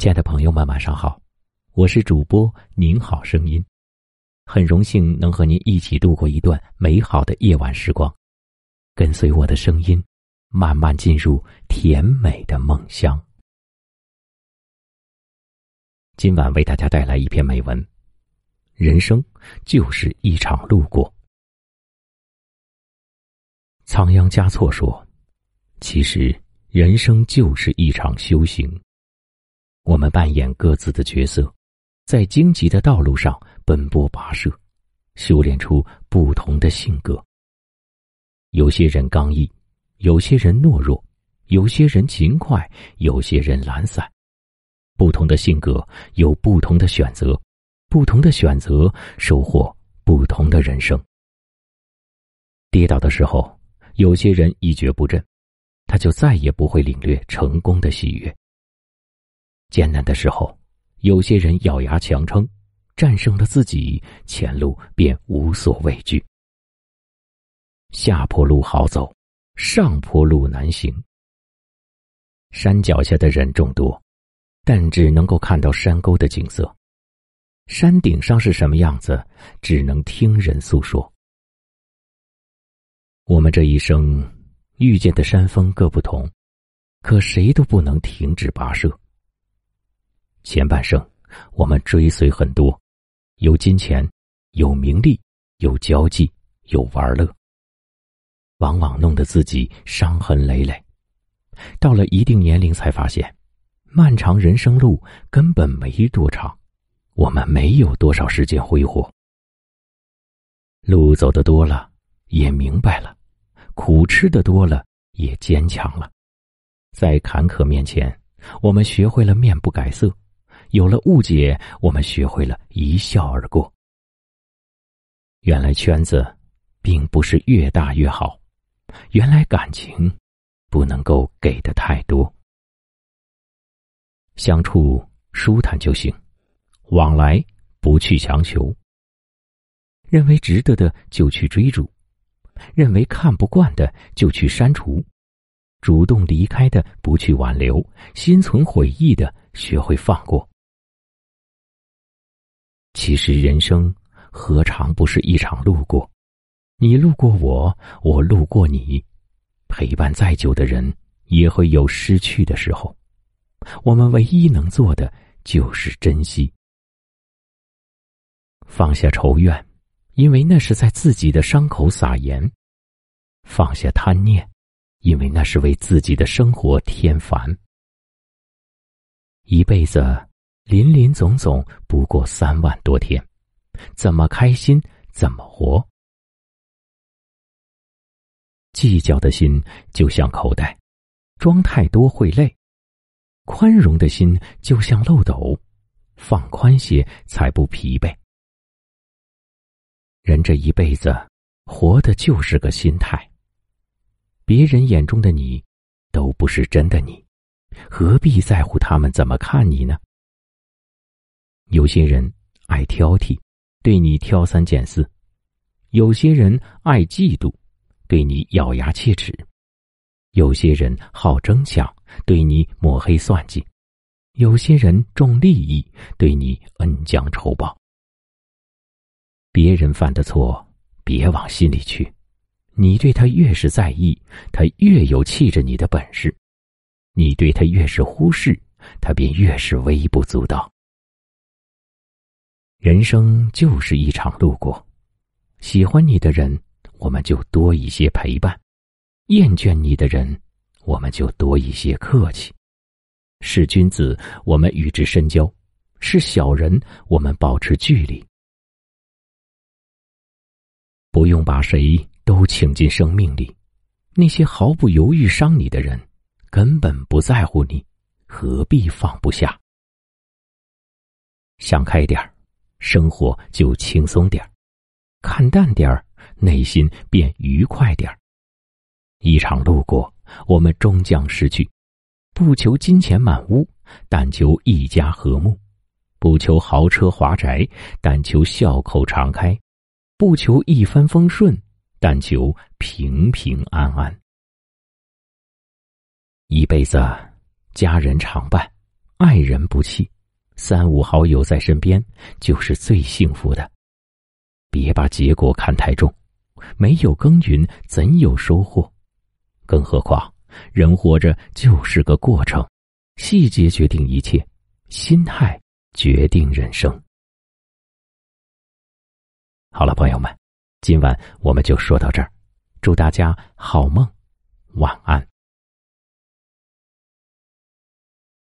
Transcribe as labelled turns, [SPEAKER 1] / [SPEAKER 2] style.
[SPEAKER 1] 亲爱的朋友们，晚上好，我是主播您好声音，很荣幸能和您一起度过一段美好的夜晚时光，跟随我的声音，慢慢进入甜美的梦乡。今晚为大家带来一篇美文：人生就是一场路过。仓央嘉措说：“其实人生就是一场修行。”我们扮演各自的角色，在荆棘的道路上奔波跋涉，修炼出不同的性格。有些人刚毅，有些人懦弱，有些人勤快，有些人懒散。不同的性格有不同的选择，不同的选择收获不同的人生。跌倒的时候，有些人一蹶不振，他就再也不会领略成功的喜悦。艰难的时候，有些人咬牙强撑，战胜了自己，前路便无所畏惧。下坡路好走，上坡路难行。山脚下的人众多，但只能够看到山沟的景色；山顶上是什么样子，只能听人诉说。我们这一生遇见的山峰各不同，可谁都不能停止跋涉。前半生，我们追随很多，有金钱，有名利，有交际，有玩乐，往往弄得自己伤痕累累。到了一定年龄，才发现，漫长人生路根本没多长，我们没有多少时间挥霍。路走的多了，也明白了；苦吃的多了，也坚强了。在坎坷面前，我们学会了面不改色。有了误解，我们学会了一笑而过。原来圈子，并不是越大越好；原来感情，不能够给的太多。相处舒坦就行，往来不去强求。认为值得的就去追逐，认为看不惯的就去删除，主动离开的不去挽留，心存悔意的学会放过。其实人生何尝不是一场路过？你路过我，我路过你。陪伴再久的人，也会有失去的时候。我们唯一能做的，就是珍惜。放下仇怨，因为那是在自己的伤口撒盐；放下贪念，因为那是为自己的生活添烦。一辈子。林林总总不过三万多天，怎么开心怎么活。计较的心就像口袋，装太多会累；宽容的心就像漏斗，放宽些才不疲惫。人这一辈子，活的就是个心态。别人眼中的你，都不是真的你，何必在乎他们怎么看你呢？有些人爱挑剔，对你挑三拣四；有些人爱嫉妒，对你咬牙切齿；有些人好争抢，对你抹黑算计；有些人重利益，对你恩将仇报。别人犯的错，别往心里去。你对他越是在意，他越有气着你的本事；你对他越是忽视，他便越是微不足道。人生就是一场路过，喜欢你的人，我们就多一些陪伴；厌倦你的人，我们就多一些客气。是君子，我们与之深交；是小人，我们保持距离。不用把谁都请进生命里，那些毫不犹豫伤你的人，根本不在乎你，何必放不下？想开点儿。生活就轻松点儿，看淡点儿，内心便愉快点儿。一场路过，我们终将失去。不求金钱满屋，但求一家和睦；不求豪车华宅，但求笑口常开；不求一帆风顺，但求平平安安。一辈子，家人常伴，爱人不弃，三五好友在身边，就是最幸福的。别把结果看太重，没有耕耘怎有收获？更何况，人活着就是个过程，细节决定一切，心态决定人生。好了，朋友们，今晚我们就说到这儿，祝大家好梦，晚安。